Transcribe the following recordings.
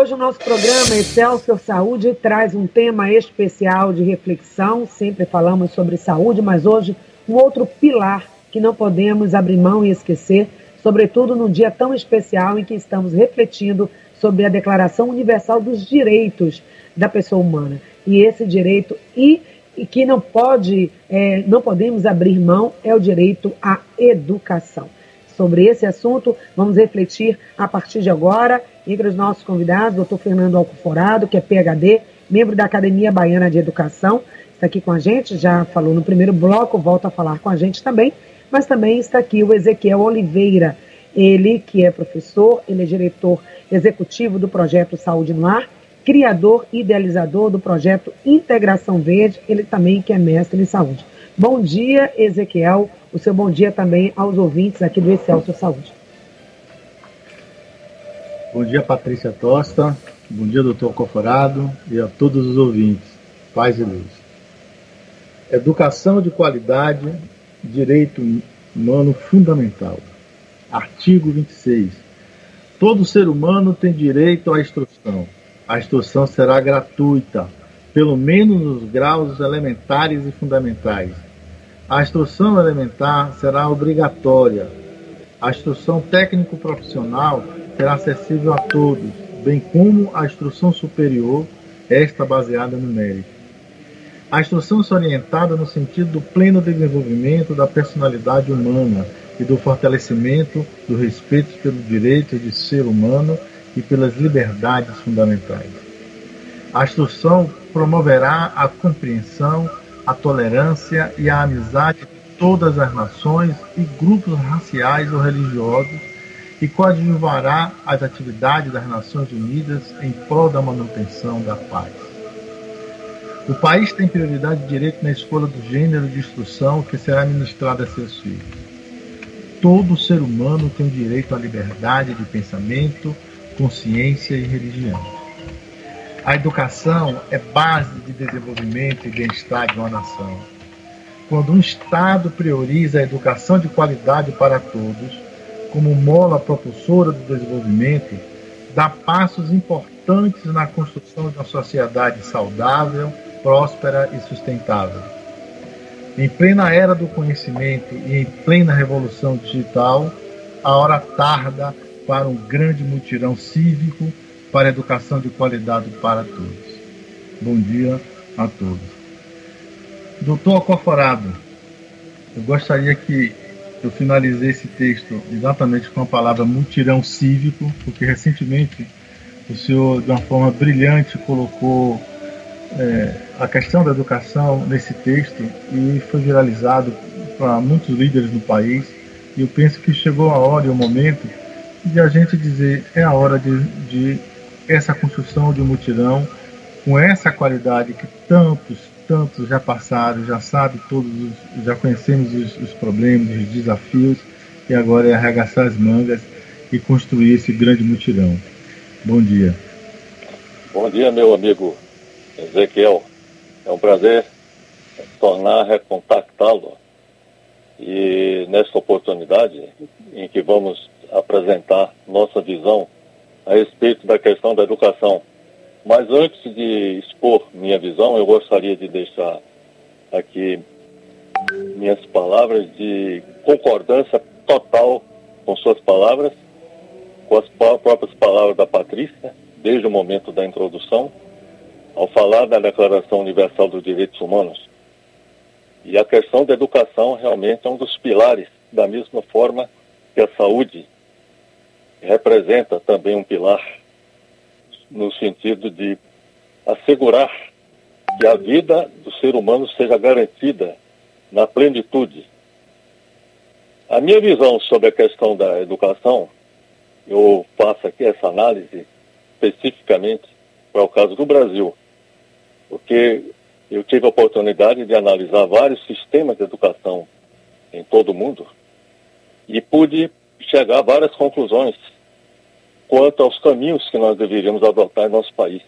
Hoje o nosso programa Excelsior Saúde traz um tema especial de reflexão. Sempre falamos sobre saúde, mas hoje um outro pilar que não podemos abrir mão e esquecer, sobretudo num dia tão especial em que estamos refletindo sobre a Declaração Universal dos Direitos da Pessoa Humana. E esse direito e, e que não pode, é, não podemos abrir mão é o direito à educação. Sobre esse assunto, vamos refletir a partir de agora entre os nossos convidados, doutor Fernando Alcoforado, que é PhD, membro da Academia Baiana de Educação, está aqui com a gente, já falou no primeiro bloco, volta a falar com a gente também, mas também está aqui o Ezequiel Oliveira, ele que é professor, ele é diretor executivo do projeto Saúde no Ar, criador e idealizador do projeto Integração Verde, ele também que é mestre em saúde. Bom dia, Ezequiel, o seu bom dia também aos ouvintes aqui do Excelsior Saúde. Bom dia, Patrícia Tosta, bom dia, doutor Coforado e a todos os ouvintes. Paz e luz. Educação de qualidade, direito humano fundamental. Artigo 26. Todo ser humano tem direito à instrução. A instrução será gratuita, pelo menos nos graus elementares e fundamentais. A instrução elementar será obrigatória. A instrução técnico-profissional será acessível a todos, bem como a instrução superior, esta baseada no mérito. A instrução é orientada no sentido do pleno desenvolvimento da personalidade humana e do fortalecimento do respeito pelo direito de ser humano e pelas liberdades fundamentais. A instrução promoverá a compreensão, a tolerância e a amizade de todas as nações e grupos raciais ou religiosos e coadjuvará as atividades das Nações Unidas em prol da manutenção da paz. O país tem prioridade de direito na escolha do gênero de instrução que será ministrada a seus filhos. Todo ser humano tem direito à liberdade de pensamento, consciência e religião. A educação é base de desenvolvimento e bem-estar de uma nação. Quando um Estado prioriza a educação de qualidade para todos, como mola propulsora do desenvolvimento, dá passos importantes na construção de uma sociedade saudável, próspera e sustentável. Em plena era do conhecimento e em plena revolução digital, a hora tarda para um grande mutirão cívico para educação de qualidade para todos. Bom dia a todos. Doutor Acoforado, eu gostaria que eu finalizei esse texto exatamente com a palavra mutirão cívico, porque recentemente o senhor, de uma forma brilhante, colocou é, a questão da educação nesse texto e foi viralizado para muitos líderes do país. E eu penso que chegou a hora e o momento de a gente dizer é a hora de, de essa construção de um mutirão com essa qualidade que tantos, tantos já passaram, já sabe todos, os, já conhecemos os, os problemas, os desafios e agora é arregaçar as mangas e construir esse grande mutirão. Bom dia. Bom dia, meu amigo Ezequiel. É um prazer tornar recontactá-lo. E nesta oportunidade em que vamos apresentar nossa visão a respeito da questão da educação. Mas antes de expor minha visão, eu gostaria de deixar aqui minhas palavras de concordância total com suas palavras, com as próprias palavras da Patrícia, desde o momento da introdução, ao falar da Declaração Universal dos Direitos Humanos. E a questão da educação realmente é um dos pilares, da mesma forma que a saúde representa também um pilar no sentido de assegurar que a vida do ser humano seja garantida na plenitude. A minha visão sobre a questão da educação, eu faço aqui essa análise especificamente para o caso do Brasil porque eu tive a oportunidade de analisar vários sistemas de educação em todo o mundo e pude chegar a várias conclusões quanto aos caminhos que nós deveríamos adotar em nosso país.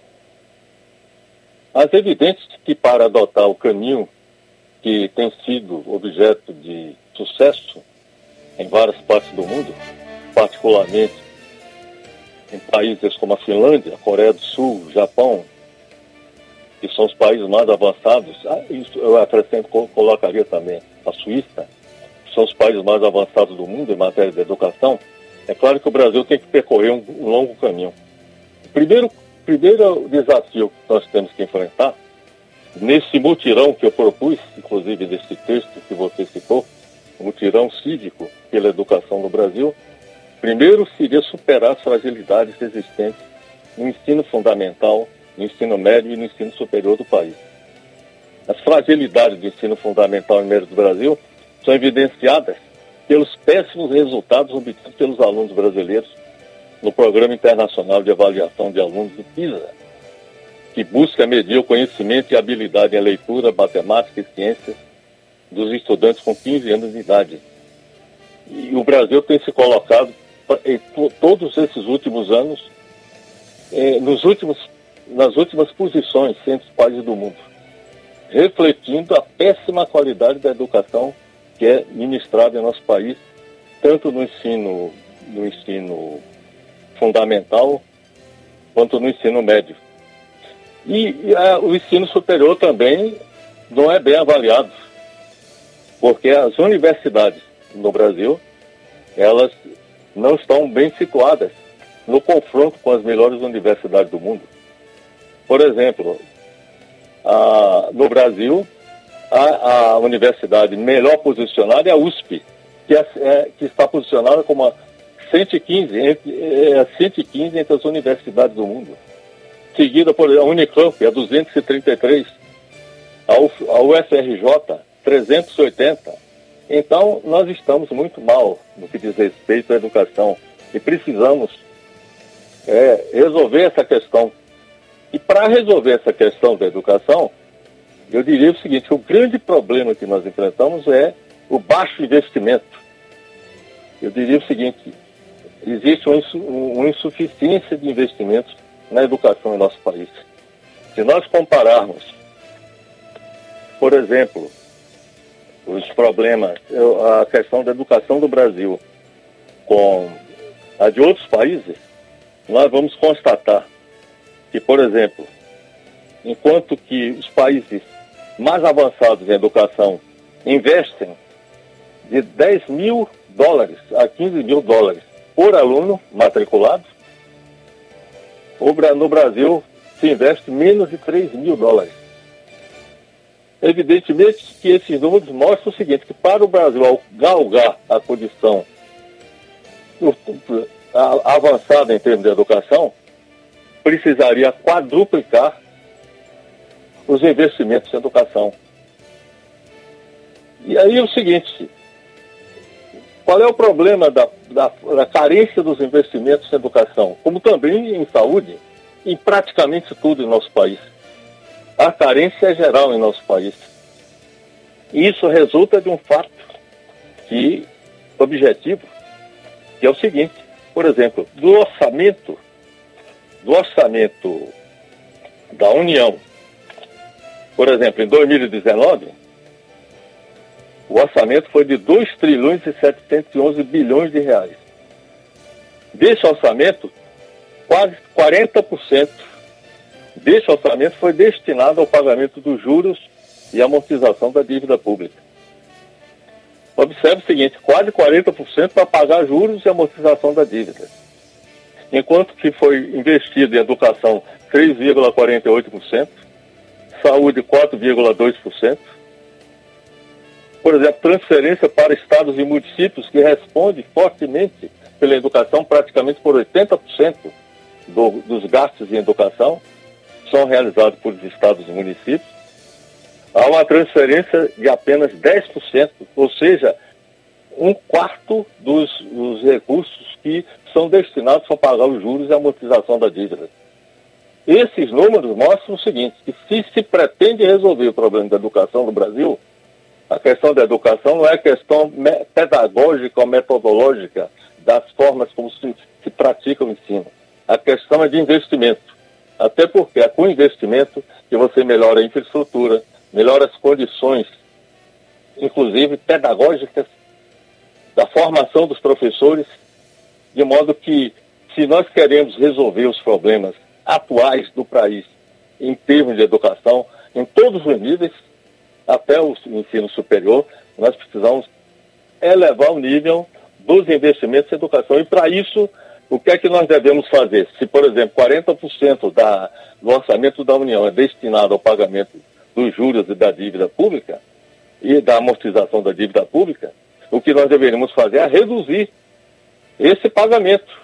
É evidente que para adotar o caminho que tem sido objeto de sucesso em várias partes do mundo, particularmente em países como a Finlândia, a Coreia do Sul, Japão, que são os países mais avançados, ah, isso eu acrescento, colocaria também a Suíça, que são os países mais avançados do mundo em matéria de educação, é claro que o Brasil tem que percorrer um, um longo caminho. O primeiro, primeiro desafio que nós temos que enfrentar, nesse mutirão que eu propus, inclusive desse texto que você citou, mutirão cívico pela educação no Brasil, primeiro seria superar as fragilidades existentes no ensino fundamental no ensino médio e no ensino superior do país. As fragilidades do ensino fundamental e médio do Brasil são evidenciadas pelos péssimos resultados obtidos pelos alunos brasileiros no Programa Internacional de Avaliação de Alunos do PISA, que busca medir o conhecimento e habilidade em leitura, matemática e ciências dos estudantes com 15 anos de idade. E o Brasil tem se colocado em todos esses últimos anos, eh, nos últimos nas últimas posições entre os países do mundo, refletindo a péssima qualidade da educação que é ministrada em nosso país, tanto no ensino, no ensino fundamental quanto no ensino médio. E, e a, o ensino superior também não é bem avaliado, porque as universidades no Brasil, elas não estão bem situadas no confronto com as melhores universidades do mundo. Por exemplo, a, no Brasil, a, a, universidade melhor posicionada é a USP, que, é, é, que está posicionada como a 115, entre, é, 115 entre as universidades do mundo. Seguida por a Unicamp, a 233, a, a UFRJ, 380. Então, nós estamos muito mal no que diz respeito à educação e precisamos é, resolver essa questão e para resolver essa questão da educação, eu diria o seguinte: o grande problema que nós enfrentamos é o baixo investimento. Eu diria o seguinte: existe uma insuficiência de investimentos na educação em nosso país. Se nós compararmos, por exemplo, os problemas, a questão da educação do Brasil com a de outros países, nós vamos constatar que, por exemplo, enquanto que os países mais avançados em educação investem de 10 mil dólares a 15 mil dólares por aluno matriculado, no Brasil se investe menos de 3 mil dólares. Evidentemente que esses números mostram o seguinte, que para o Brasil galgar a condição avançada em termos de educação, precisaria quadruplicar os investimentos em educação. E aí é o seguinte, qual é o problema da, da, da, carência dos investimentos em educação, como também em saúde, em praticamente tudo em nosso país? A carência é geral em nosso país. E isso resulta de um fato que, objetivo, que é o seguinte, por exemplo, do orçamento do orçamento da União, por exemplo, em 2019, o orçamento foi de 2 trilhões e 711 bilhões de reais. Desse orçamento, quase 40% desse orçamento foi destinado ao pagamento dos juros e amortização da dívida pública. Observe o seguinte, quase 40% para pagar juros e amortização da dívida enquanto que foi investido em educação 3,48%, saúde 4,2%. Por exemplo, transferência para estados e municípios que responde fortemente pela educação, praticamente por 80% do, dos gastos em educação são realizados por estados e municípios. Há uma transferência de apenas 10%, ou seja, um quarto dos, dos recursos que são destinados a pagar os juros e a amortização da dívida. Esses números mostram o seguinte, que se se pretende resolver o problema da educação no Brasil, a questão da educação não é questão pedagógica ou metodológica das formas como se, se pratica o ensino. A questão é de investimento. Até porque é com investimento que você melhora a infraestrutura, melhora as condições, inclusive pedagógicas, da formação dos professores de modo que se nós queremos resolver os problemas atuais do país em termos de educação, em todos os níveis, até o ensino superior, nós precisamos elevar o nível dos investimentos em educação. E para isso, o que é que nós devemos fazer? Se, por exemplo, 40% da, do orçamento da União é destinado ao pagamento dos juros e da dívida pública e da amortização da dívida pública, o que nós deveríamos fazer é reduzir esse pagamento.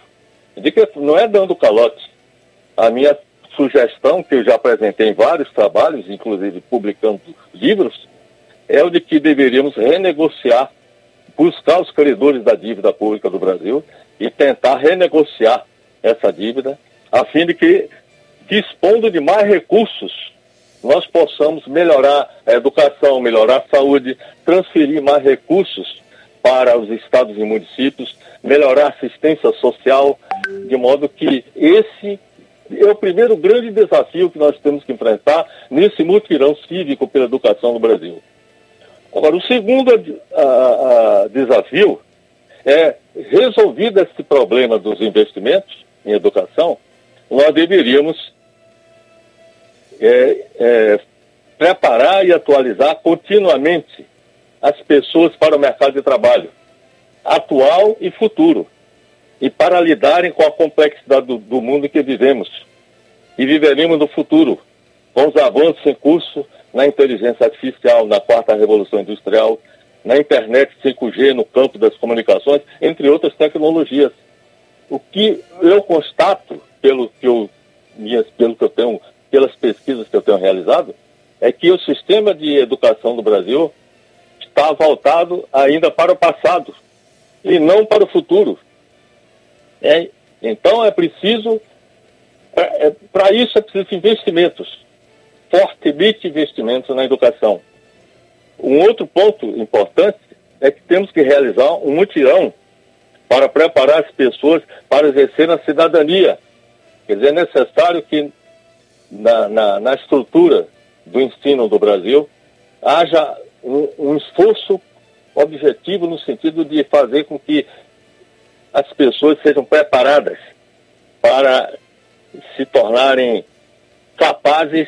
De que não é dando calote. A minha sugestão, que eu já apresentei em vários trabalhos, inclusive publicando livros, é o de que deveríamos renegociar, buscar os credores da dívida pública do Brasil e tentar renegociar essa dívida, a fim de que, dispondo de mais recursos, nós possamos melhorar a educação, melhorar a saúde, transferir mais recursos para os estados e municípios, melhorar a assistência social, de modo que esse é o primeiro grande desafio que nós temos que enfrentar nesse mutirão cívico pela educação no Brasil. Agora, o segundo a, a, desafio é, resolvido esse problema dos investimentos em educação, nós deveríamos é, é, preparar e atualizar continuamente as pessoas para o mercado de trabalho, atual e futuro e para lidarem com a complexidade do, do mundo em que vivemos e viveremos no futuro, com os avanços em curso na inteligência artificial, na quarta revolução industrial, na internet 5G, no campo das comunicações, entre outras tecnologias. O que eu constato, pelo que eu, minhas, pelo que eu tenho, pelas pesquisas que eu tenho realizado, é que o sistema de educação do Brasil está voltado ainda para o passado e não para o futuro. É, então é preciso, para é, isso é preciso investimentos, fortemente investimentos na educação. Um outro ponto importante é que temos que realizar um mutirão para preparar as pessoas para exercer a cidadania. Quer dizer, é necessário que na, na, na estrutura do ensino do Brasil haja um, um esforço objetivo no sentido de fazer com que as pessoas sejam preparadas para se tornarem capazes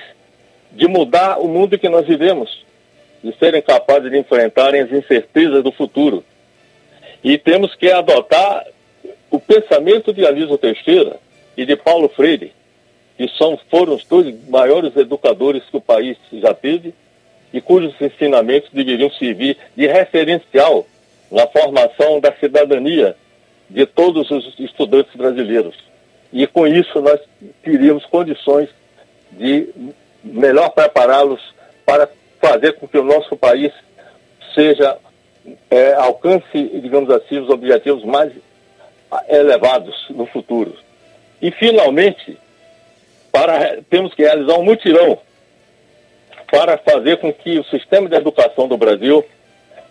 de mudar o mundo que nós vivemos, de serem capazes de enfrentarem as incertezas do futuro. E temos que adotar o pensamento de Anísio Teixeira e de Paulo Freire, que são, foram os dois maiores educadores que o país já teve e cujos ensinamentos deveriam servir de referencial na formação da cidadania de todos os estudantes brasileiros. E com isso nós teríamos condições de melhor prepará-los para fazer com que o nosso país seja é, alcance, digamos assim, os objetivos mais elevados no futuro. E finalmente, para, temos que realizar um mutirão para fazer com que o sistema de educação do Brasil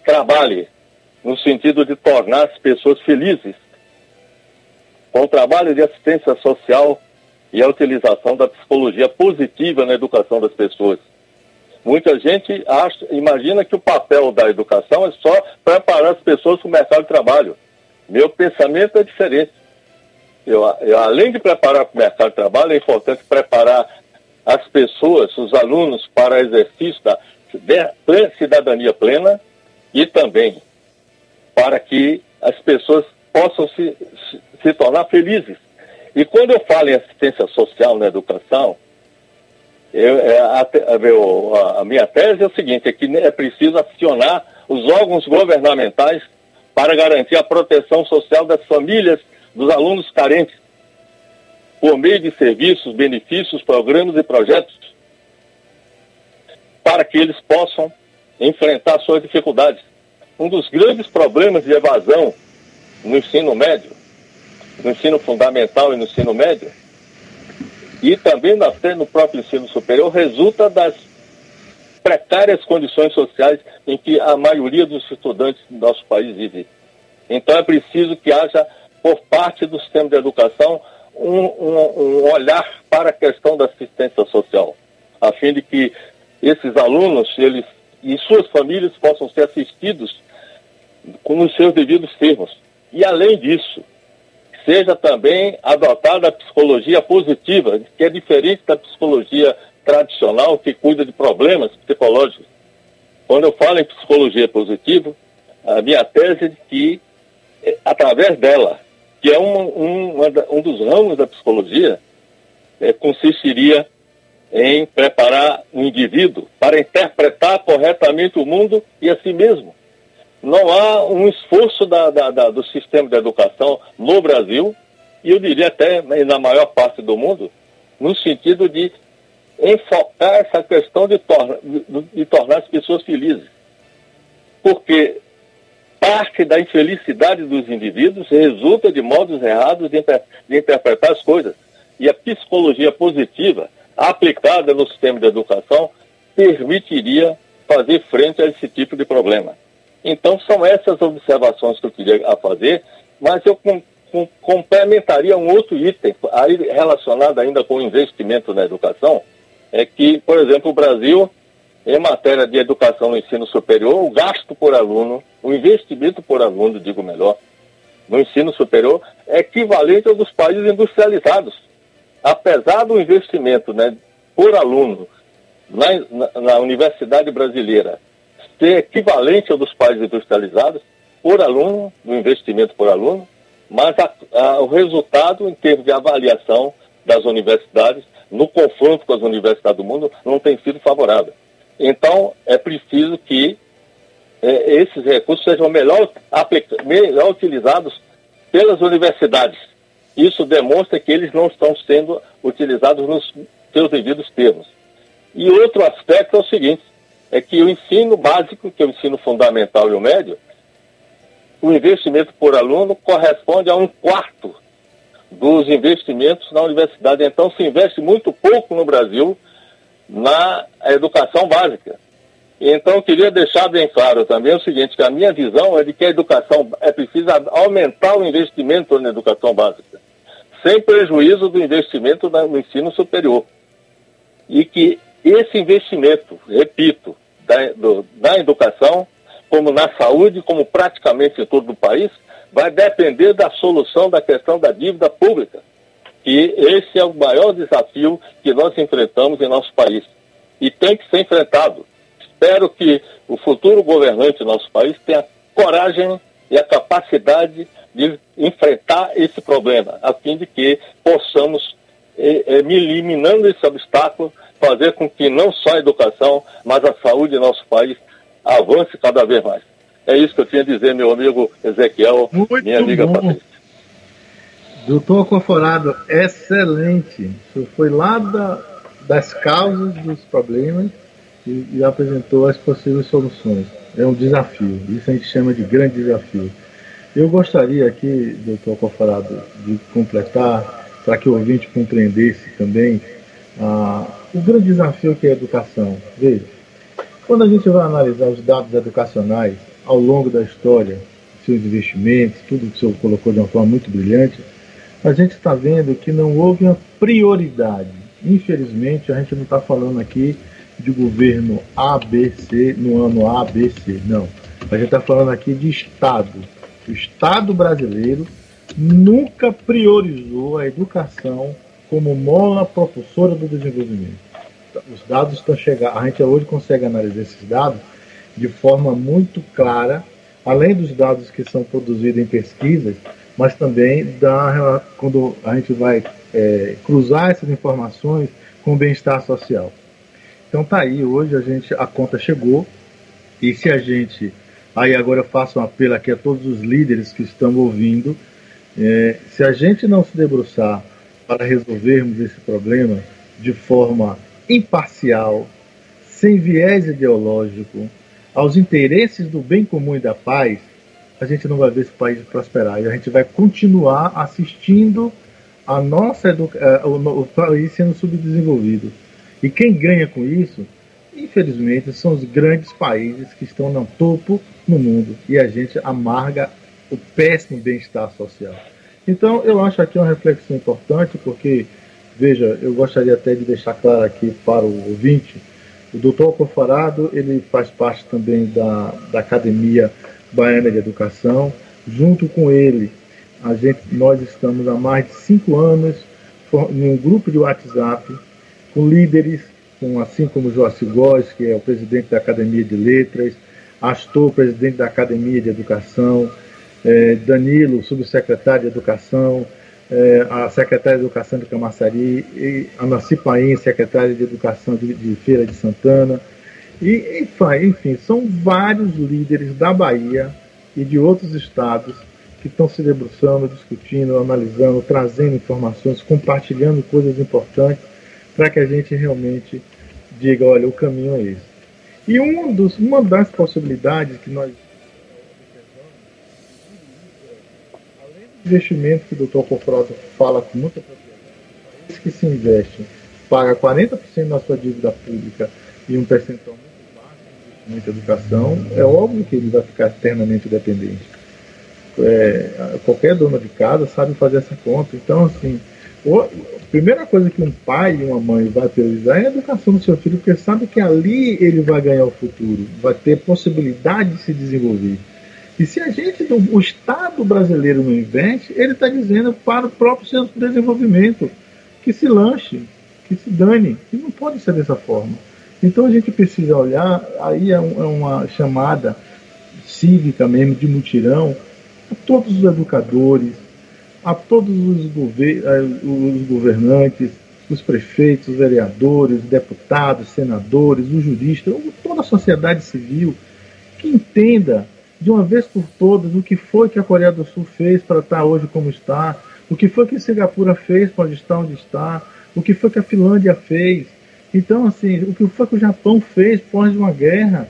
trabalhe no sentido de tornar as pessoas felizes com o trabalho de assistência social e a utilização da psicologia positiva na educação das pessoas. Muita gente acha, imagina que o papel da educação é só preparar as pessoas para o mercado de trabalho. Meu pensamento é diferente. Eu, eu, além de preparar para o mercado de trabalho, é importante preparar as pessoas, os alunos, para exercício da cidadania plena e também para que as pessoas possam se, se tornar felizes. E quando eu falo em assistência social na educação, eu, é, a, a, a, minha tese é o seguinte, é que é preciso acionar os órgãos governamentais para garantir a proteção social das famílias dos alunos carentes, por meio de serviços, benefícios, programas e projetos, para que eles possam enfrentar suas dificuldades. Um dos grandes problemas de evasão no ensino médio, no ensino fundamental e no ensino médio, e também até no próprio ensino superior, resulta das precárias condições sociais em que a maioria dos estudantes do nosso país vive. Então é preciso que haja, por parte do sistema de educação, um, um, um olhar para a questão da assistência social, a fim de que esses alunos eles, e suas famílias possam ser assistidos com os seus devidos termos. E além disso, seja também adotada a psicologia positiva, que é diferente da psicologia tradicional que cuida de problemas psicológicos. Quando eu falo em psicologia positiva, a minha tese é de que, é, através dela, que é um, um, um dos ramos da psicologia, é, consistiria em preparar o indivíduo para interpretar corretamente o mundo e a si mesmo. Não há um esforço da, da, da, do sistema de educação no Brasil, e eu diria até na maior parte do mundo, no sentido de enfocar essa questão de, torna, de, de tornar as pessoas felizes. Porque parte da infelicidade dos indivíduos resulta de modos errados de, de interpretar as coisas. E a psicologia positiva, aplicada no sistema de educação, permitiria fazer frente a esse tipo de problema. Então, são essas observações que eu queria fazer, mas eu com, com, complementaria um outro item, aí relacionado ainda com o investimento na educação, é que, por exemplo, o Brasil, em matéria de educação no ensino superior, o gasto por aluno, o investimento por aluno, digo melhor, no ensino superior, é equivalente ao dos países industrializados. Apesar do investimento né, por aluno na, na, na universidade brasileira ser equivalente ao dos países industrializados, por aluno, no investimento por aluno, mas a, a, o resultado em termos de avaliação das universidades no confronto com as universidades do mundo não tem sido favorável. Então, é preciso que é, esses recursos sejam melhor, melhor utilizados pelas universidades. Isso demonstra que eles não estão sendo utilizados nos seus devidos termos. E outro aspecto é o seguinte, é que o ensino básico, que é o ensino fundamental e o médio, o investimento por aluno corresponde a um quarto dos investimentos na universidade. Então, se investe muito pouco no Brasil na educação básica. Então, queria deixar bem claro também o seguinte, que a minha visão é de que a educação é preciso aumentar o investimento na educação básica, sem prejuízo do investimento no ensino superior. E que esse investimento, repito, da, do, da educação, como na saúde, como praticamente em todo o país, vai depender da solução da questão da dívida pública. E esse é o maior desafio que nós enfrentamos em nosso país. E tem que ser enfrentado. Espero que o futuro governante do nosso país tenha coragem e a capacidade de enfrentar esse problema, a fim de que possamos, eh, eh, eliminando esse obstáculo, fazer com que não só a educação, mas a saúde do nosso país avance cada vez mais. É isso que eu tinha a dizer, meu amigo Ezequiel, Muito minha amiga bom. Patrícia. Doutor Conforado, excelente. Você foi lá da, das causas dos problemas e, e, apresentou as possíveis soluções. É um desafio, isso a gente chama de grande desafio. Eu gostaria aqui, doutor Conforado, de completar, para que o ouvinte compreendesse também ah, o grande desafio que é a educação. Veja, quando a gente vai analisar os dados educacionais, ao longo da história, seus investimentos, tudo que o senhor colocou de uma forma muito brilhante, a gente está vendo que não houve uma prioridade. Infelizmente, a gente não está falando aqui de governo ABC no ano ABC, não. A gente está falando aqui de Estado. O Estado brasileiro nunca priorizou a educação como mola propulsora do desenvolvimento. Os dados estão chegando, a gente hoje consegue analisar esses dados de forma muito clara, além dos dados que são produzidos em pesquisas, mas também da, quando a gente vai é, cruzar essas informações com o bem-estar social. Então tá aí, hoje a gente a conta chegou e se a gente aí agora eu faço um apelo aqui a todos os líderes que estão ouvindo, é, se a gente não se debruçar para resolvermos esse problema de forma imparcial, sem viés ideológico, aos interesses do bem comum e da paz, a gente não vai ver esse país prosperar. E a gente vai continuar assistindo a nossa educa... Eh, o, país sendo subdesenvolvido. E quem ganha com isso, infelizmente, são os grandes países que estão no topo no mundo. E a gente amarga o péssimo bem-estar social. Então, eu acho aqui uma reflexão importante, porque, veja, eu gostaria até de deixar claro aqui para o ouvinte o doutor Alcofarado, ele faz parte também da, da Academia Baiana de Educação. Junto com ele, A gente, nós estamos há mais de cinco anos em um grupo de WhatsApp com líderes, com, assim como Joaci Góes, que é o presidente da Academia de Letras, Astor, presidente da Academia de Educação, eh, Danilo, subsecretário de Educação, eh, a secretária de Educação de Camaçari, e Ana Cipaim, secretária de Educação de, de Feira de Santana, e, enfim, são vários líderes da Bahia e de outros estados que estão se debruçando, discutindo, analisando, trazendo informações, compartilhando coisas importantes para que a gente realmente diga, olha, o caminho é esse. E dos, uma das possibilidades que nós além do investimento que o Dr. Cofrosa fala com muita propriedade, que se investe paga 40% da sua dívida pública e um percentual muito baixo de investimento em educação, é óbvio que ele vai ficar eternamente dependente é, qualquer dona de casa sabe fazer essa conta. Então, assim, a primeira coisa que um pai e uma mãe vai priorizar é a educação do seu filho, porque sabe que ali ele vai ganhar o futuro, vai ter possibilidade de se desenvolver. E se a gente, o Estado brasileiro não investe, ele está dizendo para o próprio seu desenvolvimento que se lanche, que se dane. E não pode ser dessa forma. Então a gente precisa olhar, aí é, é uma chamada cívica mesmo, de mutirão, a todos os educadores, a todos os, gover eh, os governantes, os prefeitos, os vereadores, deputados, senadores, os juristas, toda a sociedade civil que entenda de uma vez por todas o que foi que a Coreia do Sul fez para estar hoje como está, o que foi que Singapura fez para estar onde está, o que foi que a Finlândia fez. Então, assim, o que foi que o Japão fez pós uma guerra,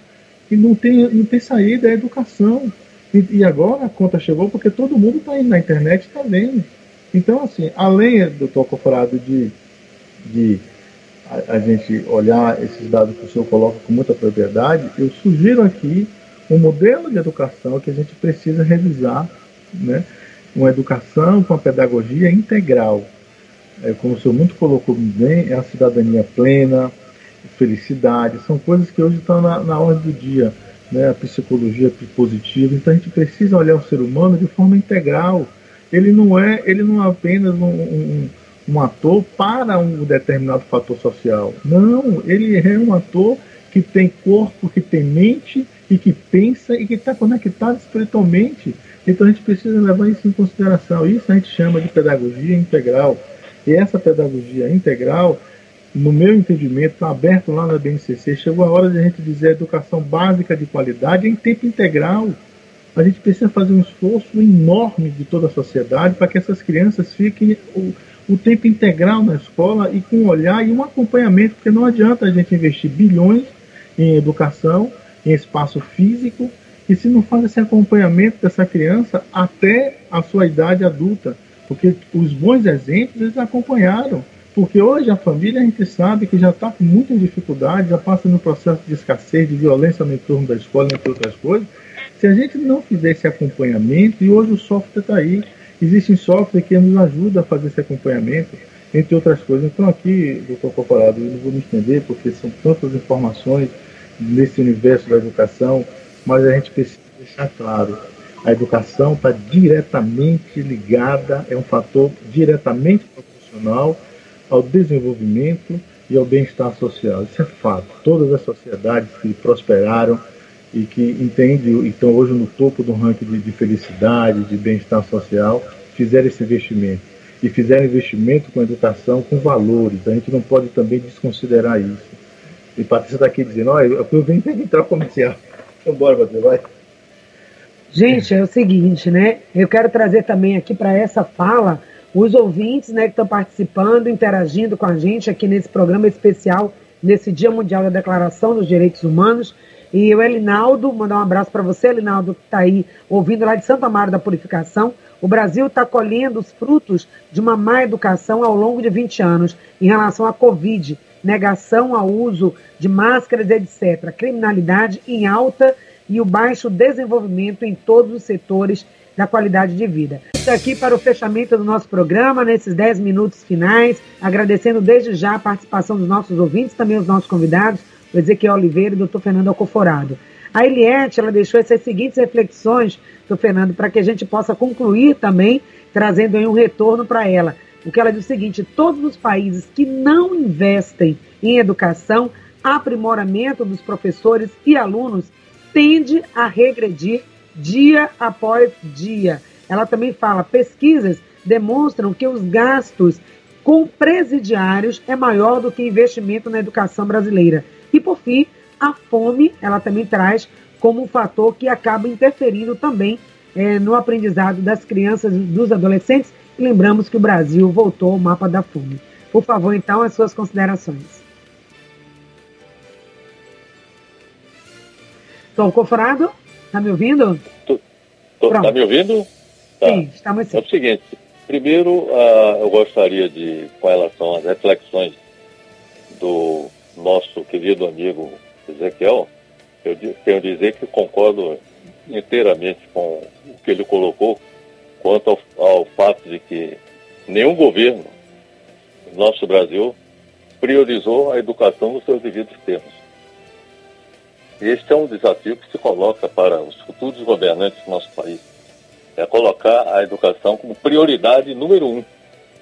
e não tem, não tem saída, é educação. E, e, agora a conta chegou porque todo mundo está indo na internet está vendo. Então, assim, além, doutor Coforado, de, de a, a, gente olhar esses dados que o senhor coloca com muita propriedade, eu sugiro aqui um modelo de educação que a gente precisa revisar, né? uma educação com a pedagogia integral. É, como o senhor muito colocou bem, é a cidadania plena, felicidade, são coisas que hoje estão na, na ordem do dia né, a psicologia positiva. Então a gente precisa olhar o ser humano de forma integral. Ele não é, ele não é apenas um, um, um ator para um determinado fator social. Não, ele é um ator que tem corpo, que tem mente e que pensa e que está conectado espiritualmente. Então a gente precisa levar isso em consideração. Isso a gente chama de pedagogia integral. E essa pedagogia integral no meu entendimento, está aberto lá na BNCC. Chegou a hora de a gente dizer educação básica de qualidade em tempo integral. A gente precisa fazer um esforço enorme de toda a sociedade para que essas crianças fiquem o, o tempo integral na escola e com um olhar e um acompanhamento, porque não adianta a gente investir bilhões em educação, em espaço físico, e se não faz esse acompanhamento dessa criança até a sua idade adulta, porque os bons exemplos eles acompanharam. Porque hoje a família a gente sabe que já está com muitas dificuldades, já passa no processo de escassez, de violência no entorno da escola, entre outras coisas. Se a gente não fizer esse acompanhamento, e hoje o software está aí, existem software que nos ajuda a fazer esse acompanhamento, entre outras coisas. Então aqui, doutor Corporado, eu não vou me estender, porque são tantas informações nesse universo da educação, mas a gente precisa deixar claro, a educação está diretamente ligada, é um fator diretamente proporcional ao desenvolvimento e ao bem-estar social. Isso é fato. Todas as sociedades que prosperaram e que entendem, estão hoje no topo do ranking de, de felicidade, de bem-estar social, fizeram esse investimento. E fizeram investimento com educação, com valores. A gente não pode também desconsiderar isso. E Patrícia está aqui dizendo, olha, eu venho entrar comercial. Vamos embora, Patrícia, vai. Gente, é o seguinte, né? Eu quero trazer também aqui para essa fala os ouvintes né, que estão participando, interagindo com a gente aqui nesse programa especial, nesse Dia Mundial da Declaração dos Direitos Humanos. E o Elinaldo, mandar um abraço para você, Elinaldo, que está aí ouvindo lá de Santa Maria da Purificação. O Brasil está colhendo os frutos de uma má educação ao longo de 20 anos em relação à Covid, negação ao uso de máscaras, etc. Criminalidade em alta e o baixo desenvolvimento em todos os setores da qualidade de vida. Aqui para o fechamento do nosso programa, nesses 10 minutos finais, agradecendo desde já a participação dos nossos ouvintes, também os nossos convidados, o Ezequiel Oliveira e o doutor Fernando Alcoforado. A Eliette, ela deixou essas seguintes reflexões, do Fernando, para que a gente possa concluir também, trazendo aí um retorno para ela. O que ela diz é o seguinte: todos os países que não investem em educação, aprimoramento dos professores e alunos, tende a regredir dia após dia. Ela também fala: pesquisas demonstram que os gastos com presidiários é maior do que investimento na educação brasileira. E por fim, a fome, ela também traz como um fator que acaba interferindo também é, no aprendizado das crianças e dos adolescentes. E lembramos que o Brasil voltou ao mapa da fome. Por favor, então, as suas considerações. Tom Cofrado, está me ouvindo? Está me ouvindo? Tá. Sim, estamos sim. É o seguinte, primeiro uh, eu gostaria de, com relação às reflexões do nosso querido amigo Ezequiel, eu tenho a dizer que concordo inteiramente com o que ele colocou quanto ao, ao fato de que nenhum governo no nosso Brasil priorizou a educação nos seus devidos termos. Este é um desafio que se coloca para os futuros governantes do nosso país. É colocar a educação como prioridade número um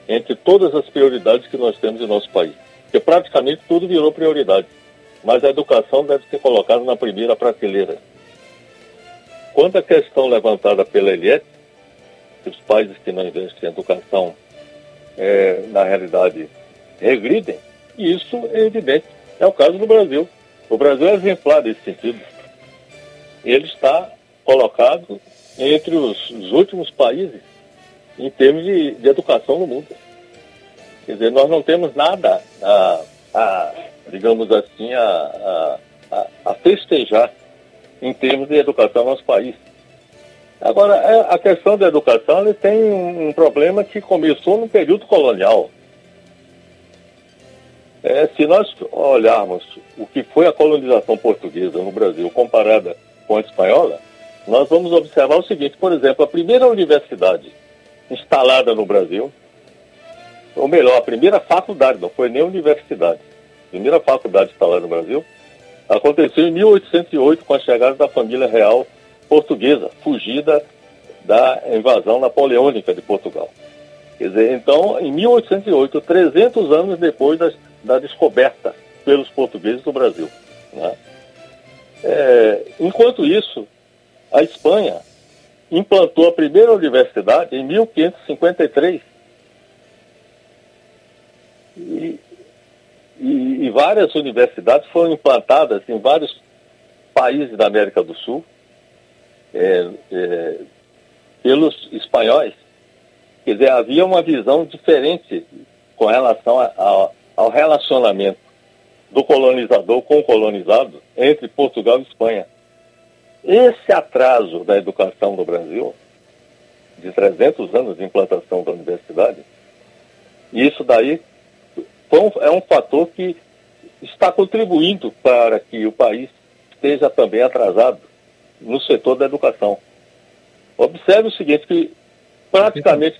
entre todas as prioridades que nós temos em nosso país. Porque praticamente tudo virou prioridade mas a educação deve ser colocada na primeira prateleira. Quanto à questão levantada pela Eliette, os países que não investem em educação, é, na realidade, regridem, e isso é evidente. É o caso do Brasil. O Brasil é exemplar nesse sentido. Ele está colocado entre os, os últimos países em termos de, de, educação no mundo. Quer dizer, nós não temos nada a, a digamos assim, a, a, a festejar em termos de educação no nosso país. Agora, é, a questão da educação ele tem um problema que começou no período colonial. É, se nós olharmos o que foi a colonização portuguesa no Brasil comparada com a espanhola, nós vamos observar o seguinte, por exemplo, a primeira universidade instalada no Brasil, ou melhor, a primeira faculdade, não foi nem universidade, primeira faculdade instalada no Brasil, aconteceu em 1808 com a chegada da família real portuguesa, fugida da invasão napoleônica de Portugal. Quer dizer, então, em 1808, 300 anos depois da, da descoberta pelos portugueses do Brasil. Né? É, enquanto isso, a Espanha implantou a primeira universidade em 1553. E, e, e várias universidades foram implantadas em vários países da América do Sul é, é, pelos espanhóis. Quer dizer, havia uma visão diferente com relação a, a, ao relacionamento do colonizador com o colonizado entre Portugal e Espanha. Esse atraso da educação no Brasil, de 300 anos de implantação da universidade, isso daí é um fator que está contribuindo para que o país esteja também atrasado no setor da educação. Observe o seguinte, que praticamente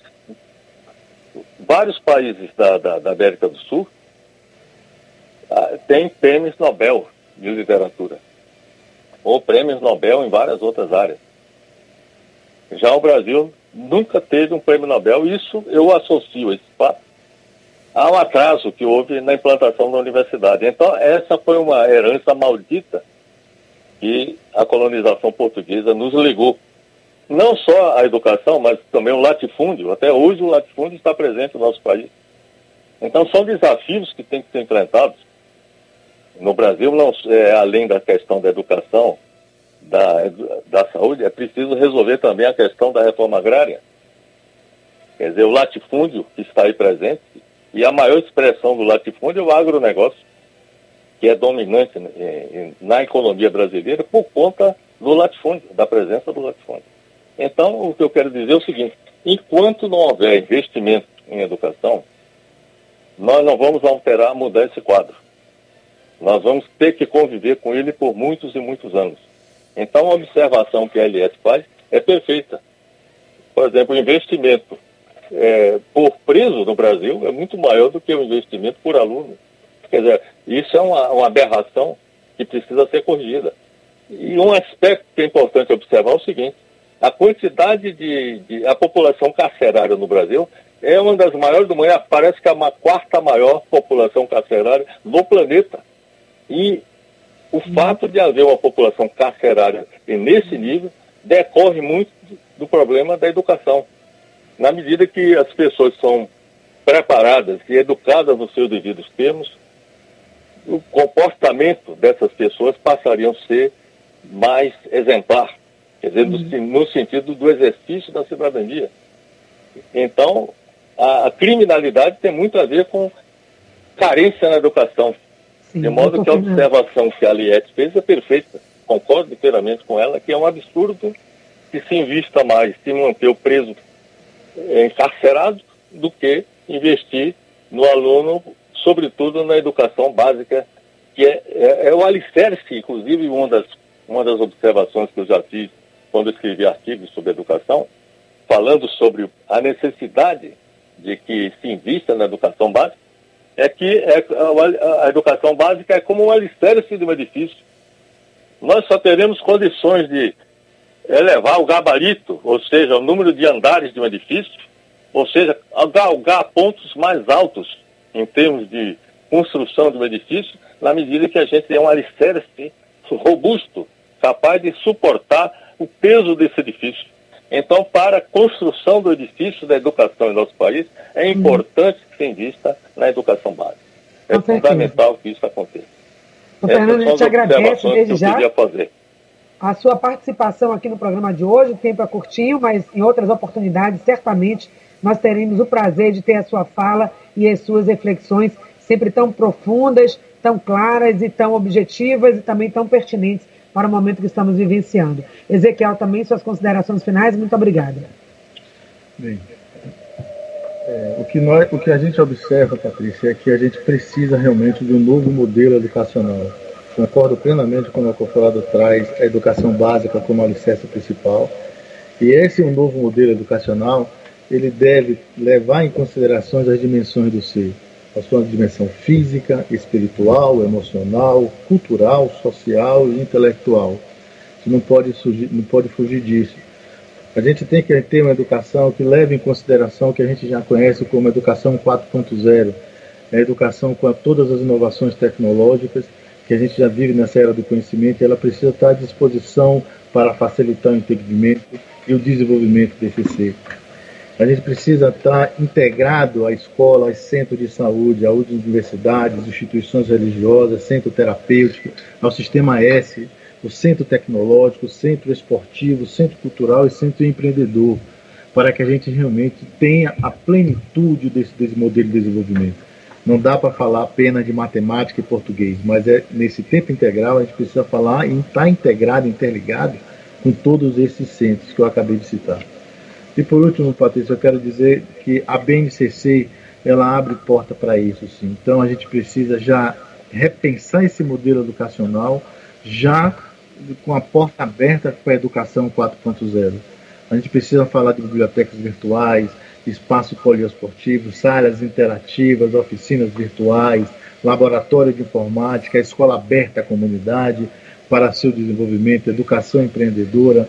vários países da, da, da América do Sul ah, têm prêmios Nobel de literatura, ou prêmios Nobel em várias outras áreas. Já o Brasil nunca teve um prêmio Nobel, isso eu associo esse fato um atraso que houve na implantação da universidade. Então, essa foi uma herança maldita que a colonização portuguesa nos legou. Não só a educação, mas também o latifúndio. Até hoje o latifúndio está presente no nosso país. Então, são desafios que têm que ser enfrentados. No Brasil, não, é, além da questão da educação, da, da saúde, é preciso resolver também a questão da reforma agrária. Quer dizer, o latifúndio que está aí presente, e a maior expressão do latifúndio é o agronegócio, que é dominante na economia brasileira por conta do latifúndio, da presença do latifúndio. Então, o que eu quero dizer é o seguinte: enquanto não houver investimento em educação, nós não vamos alterar, mudar esse quadro. Nós vamos ter que conviver com ele por muitos e muitos anos. Então, a observação que a LS faz é perfeita. Por exemplo, o investimento é, por preso no Brasil é muito maior do que o investimento por aluno. Quer dizer, isso é uma, uma aberração que precisa ser corrigida. E um aspecto que é importante observar é o seguinte: a quantidade de, de, a população carcerária no Brasil é uma das maiores do mundo, parece que é a quarta maior população carcerária do planeta. E o fato de haver uma população carcerária nesse nível decorre muito do problema da educação. Na medida que as pessoas são preparadas e educadas nos seus devidos termos, o comportamento dessas pessoas passaria a ser mais exemplar, quer dizer, no, uhum. no sentido do exercício da cidadania. Então, a, a, criminalidade tem muito a ver com carência na educação. Sim, de modo que a observação que a Liette fez é perfeita. Concordo inteiramente com ela, que é um absurdo que se invista mais se manter o preso encarcerado do que investir no aluno, sobretudo na educação básica, que é, é, é o alicerce, inclusive uma das, uma das observações que eu já fiz quando escrevi artigos sobre educação, falando sobre a necessidade de que se invista na educação básica, é que é, a, a, educação básica é como um alicerce de um edifício. Nós só teremos condições de elevar o gabarito, ou seja, o número de andares de um edifício, ou seja, galgar pontos mais altos em termos de construção um edifício, na medida que a gente tem um alicerce robusto, capaz de suportar o peso desse edifício. Então, para a construção do edifício da educação em nosso país, é uhum. importante que se invista na educação básica. É fundamental que isso aconteça. Fernando, a gente agradece desde já a sua participação aqui no programa de hoje. O tempo é curtinho, mas em outras oportunidades, certamente, nós teremos o prazer de ter a sua fala e as suas reflexões sempre tão profundas, tão claras e tão objetivas e também tão pertinentes para o momento que estamos vivenciando. Ezequiel, também suas considerações finais, muito obrigada. Bem, é, o, que nós, o que a gente observa, Patrícia, é que a gente precisa realmente de um novo modelo educacional. Concordo plenamente com o que traz a educação básica como alicerce principal. E esse um novo modelo educacional, ele deve levar em consideração as dimensões do ser a sua dimensão física, espiritual, emocional, cultural, social e intelectual. Você não pode, surgir, não pode fugir disso. A gente tem que ter uma educação que leve em consideração o que a gente já conhece como educação 4.0, a educação com todas as inovações tecnológicas que a gente já vive nessa era do conhecimento, e ela precisa estar à disposição para facilitar o entendimento e o desenvolvimento desse ser. A gente precisa estar integrado à escola, aos centros de saúde, às universidades, instituições religiosas, centro terapêutico, ao sistema S, o centro tecnológico, centro esportivo, centro cultural e centro empreendedor, para que a gente realmente tenha a plenitude desse, desse modelo de desenvolvimento. Não dá para falar apenas de matemática e português, mas é nesse tempo integral a gente precisa falar e estar integrado, interligado com todos esses centros que eu acabei de citar. E por último, Patrícia, eu quero dizer que a BNCC ela abre porta para isso, sim. Então a gente precisa já repensar esse modelo educacional, já com a porta aberta para a educação 4.0. A gente precisa falar de bibliotecas virtuais, espaços poliesportivos, salas interativas, oficinas virtuais, laboratório de informática, escola aberta à comunidade para seu desenvolvimento, educação empreendedora,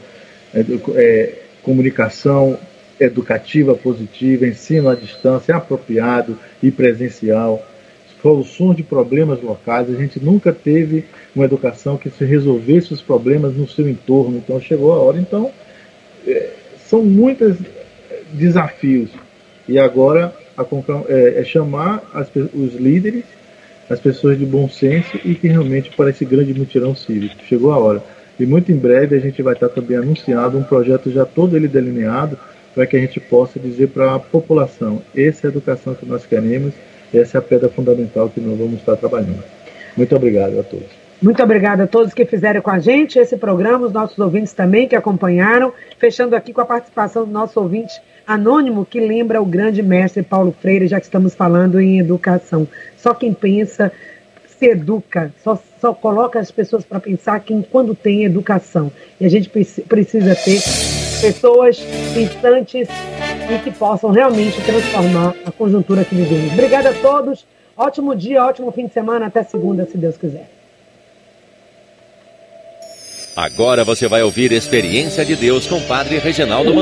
é, comunicação educativa positiva, ensino à distância apropriado e presencial, soluções de problemas locais. A gente nunca teve uma educação que se resolvesse os problemas no seu entorno. Então chegou a hora. Então é, são muitos desafios e agora a, é, é chamar as, os líderes, as pessoas de bom senso e que realmente para esse grande mutirão cívico. Chegou a hora. E muito em breve a gente vai estar também anunciando um projeto já todo ele delineado para que a gente possa dizer para a população, essa é a educação que nós queremos, essa é a pedra fundamental que nós vamos estar trabalhando. Muito obrigado a todos. Muito obrigada a todos que fizeram com a gente esse programa, os nossos ouvintes também que acompanharam, fechando aqui com a participação do nosso ouvinte anônimo que lembra o grande mestre Paulo Freire, já que estamos falando em educação. Só quem pensa se educa, só, só coloca as pessoas para pensar que quando tem educação. E a gente precisa ter pessoas pensantes e que possam realmente transformar a conjuntura que vivemos. Obrigada a todos. Ótimo dia, ótimo fim de semana. Até segunda, se Deus quiser. Agora você vai ouvir Experiência de Deus com Padre Reginaldo.